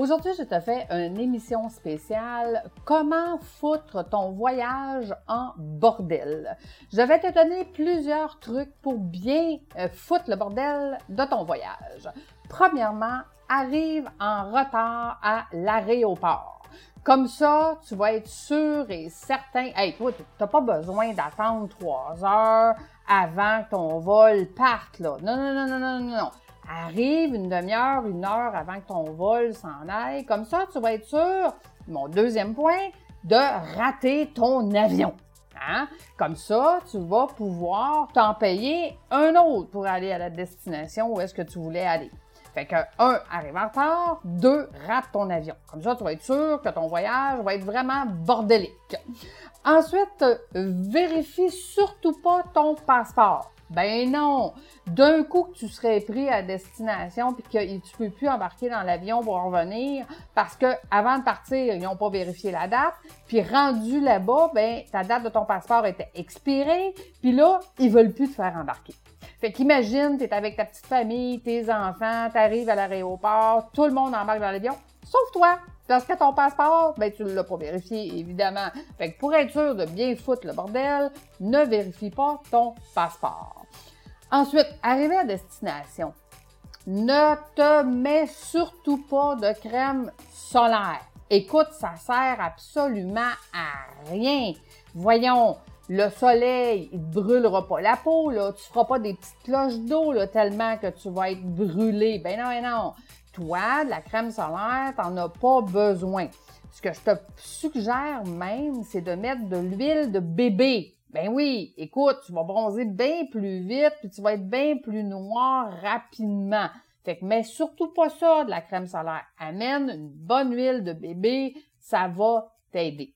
Aujourd'hui, je te fais une émission spéciale Comment foutre ton voyage en bordel? Je vais te donner plusieurs trucs pour bien euh, foutre le bordel de ton voyage. Premièrement, arrive en retard à l'aéroport. Comme ça, tu vas être sûr et certain. Hey, toi, t'as pas besoin d'attendre trois heures avant que ton vol parte, là. Non, non, non, non, non, non, non arrive une demi-heure, une heure avant que ton vol s'en aille. Comme ça, tu vas être sûr, mon deuxième point, de rater ton avion. Hein? Comme ça, tu vas pouvoir t'en payer un autre pour aller à la destination où est-ce que tu voulais aller. Fait que, un, arrive en retard. Deux, rate ton avion. Comme ça, tu vas être sûr que ton voyage va être vraiment bordélique. Ensuite, vérifie surtout pas ton passeport. Ben non! D'un coup que tu serais pris à destination puis que tu peux plus embarquer dans l'avion pour revenir parce que avant de partir, ils n'ont pas vérifié la date, puis rendu là-bas, ben ta date de ton passeport était expirée, puis là, ils veulent plus te faire embarquer. Fait qu'imagine, tu es avec ta petite famille, tes enfants, tu arrives à l'aéroport, tout le monde embarque dans l'avion, sauf toi. Parce que ton passeport, ben tu l'as pas vérifié, évidemment. Fait que pour être sûr de bien foutre le bordel, ne vérifie pas ton passeport. Ensuite, arrivé à destination, ne te mets surtout pas de crème solaire. Écoute, ça sert absolument à rien. Voyons, le soleil, il te brûlera pas la peau, là. Tu feras pas des petites cloches d'eau, tellement que tu vas être brûlé. Ben non, ben non. Toi, de la crème solaire, t'en as pas besoin. Ce que je te suggère même, c'est de mettre de l'huile de bébé. Ben oui, écoute, tu vas bronzer bien plus vite, puis tu vas être bien plus noir rapidement. Fait que mets surtout pas ça de la crème solaire. Amène une bonne huile de bébé, ça va t'aider.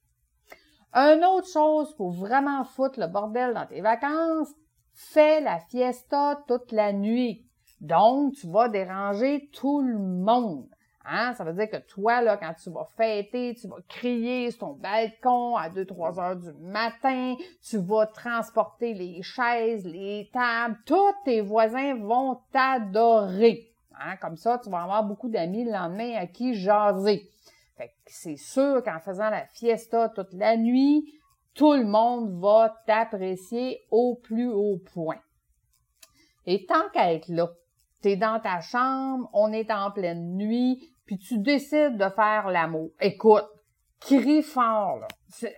Une autre chose pour vraiment foutre le bordel dans tes vacances, fais la fiesta toute la nuit. Donc, tu vas déranger tout le monde. Hein? Ça veut dire que toi, là, quand tu vas fêter, tu vas crier sur ton balcon à 2-3 heures du matin, tu vas transporter les chaises, les tables, tous tes voisins vont t'adorer. Hein? Comme ça, tu vas avoir beaucoup d'amis le lendemain à qui jaser. Fait que c'est sûr qu'en faisant la fiesta toute la nuit, tout le monde va t'apprécier au plus haut point. Et tant qu'à être là, t'es dans ta chambre, on est en pleine nuit, puis tu décides de faire l'amour. Écoute, crie fort.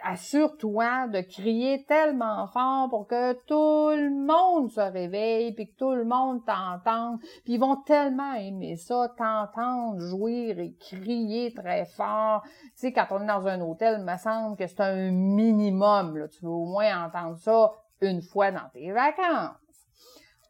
Assure-toi de crier tellement fort pour que tout le monde se réveille, puis que tout le monde t'entende. Puis ils vont tellement aimer ça, t'entendre jouir et crier très fort. Tu sais, quand on est dans un hôtel, il me semble que c'est un minimum. Là. Tu veux au moins entendre ça une fois dans tes vacances.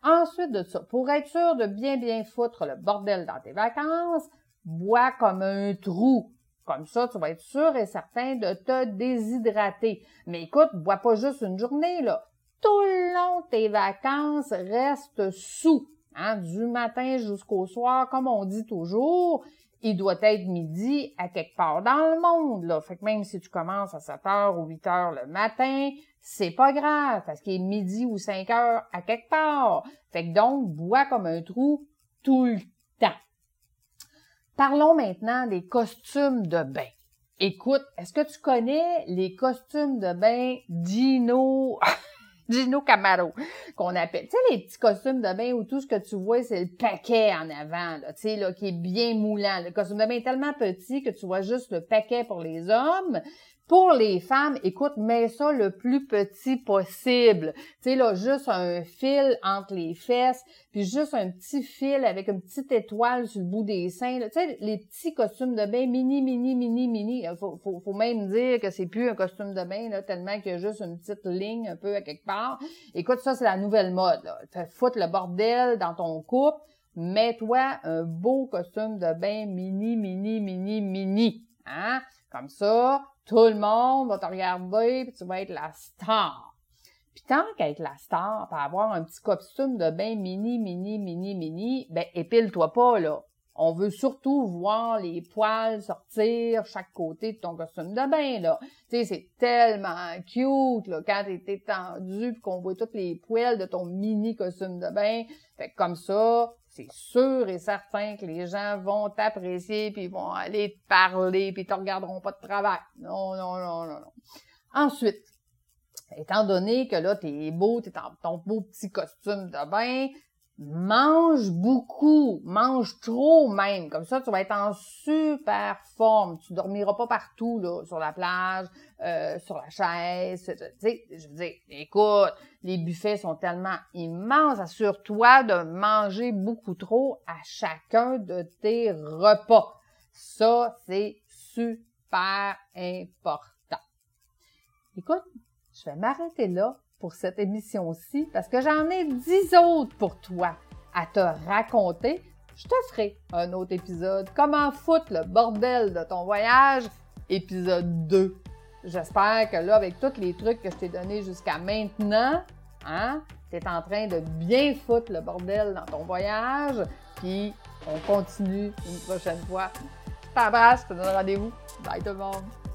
Ensuite de ça, pour être sûr de bien bien foutre le bordel dans tes vacances, bois comme un trou. Comme ça, tu vas être sûr et certain de te déshydrater. Mais écoute, bois pas juste une journée, là. Tout le long de tes vacances, reste sous. Hein, du matin jusqu'au soir, comme on dit toujours, il doit être midi à quelque part dans le monde. Là. Fait que même si tu commences à 7 heures ou 8 heures le matin, c'est pas grave, parce qu'il est midi ou 5 heures à quelque part. Fait que donc, bois comme un trou tout le temps. Parlons maintenant des costumes de bain. Écoute, est-ce que tu connais les costumes de bain Gino, Gino Camaro, qu'on appelle, tu sais, les petits costumes de bain où tout ce que tu vois, c'est le paquet en avant, tu sais, là, qui est bien moulant. Le costume de bain est tellement petit que tu vois juste le paquet pour les hommes, pour les femmes, écoute, mets ça le plus petit possible. Tu sais, là, juste un fil entre les fesses, puis juste un petit fil avec une petite étoile sur le bout des seins. Tu sais, les petits costumes de bain mini, mini, mini, mini. Faut, faut, faut même dire que c'est plus un costume de bain, là, tellement qu'il y a juste une petite ligne un peu à quelque part. Écoute, ça, c'est la nouvelle mode. Là. Fais foutre le bordel dans ton couple. Mets-toi un beau costume de bain mini, mini, mini, mini. Hein? Comme ça, tout le monde va te regarder, puis tu vas être la star. Puis tant qu'être la star, pour avoir un petit costume de bain mini, mini, mini, mini, ben épile-toi pas, là. On veut surtout voir les poils sortir chaque côté de ton costume de bain, là. Tu sais, c'est tellement cute, là, quand t'es étendu puis qu'on voit toutes les poils de ton mini costume de bain. Fait que comme ça, c'est sûr et certain que les gens vont t'apprécier, puis vont aller te parler, puis te regarderont pas de travail. Non, non, non, non, non. Ensuite, étant donné que là, t'es beau, t'es en ton beau petit costume de bain, mange beaucoup, mange trop même. Comme ça, tu vas être en super forme. Tu dormiras pas partout, là, sur la plage, euh, sur la chaise. Tu sais, je veux dire, écoute, les buffets sont tellement immenses. Assure-toi de manger beaucoup trop à chacun de tes repas. Ça, c'est super important. Écoute, je vais m'arrêter là pour cette émission-ci parce que j'en ai dix autres pour toi à te raconter. Je te ferai un autre épisode. Comment foutre le bordel de ton voyage? Épisode 2. J'espère que là, avec tous les trucs que je t'ai donnés jusqu'à maintenant, hein, tu es en train de bien foutre le bordel dans ton voyage. Puis, on continue une prochaine fois. Je t'embrasse, je te donne rendez-vous. Bye tout le monde!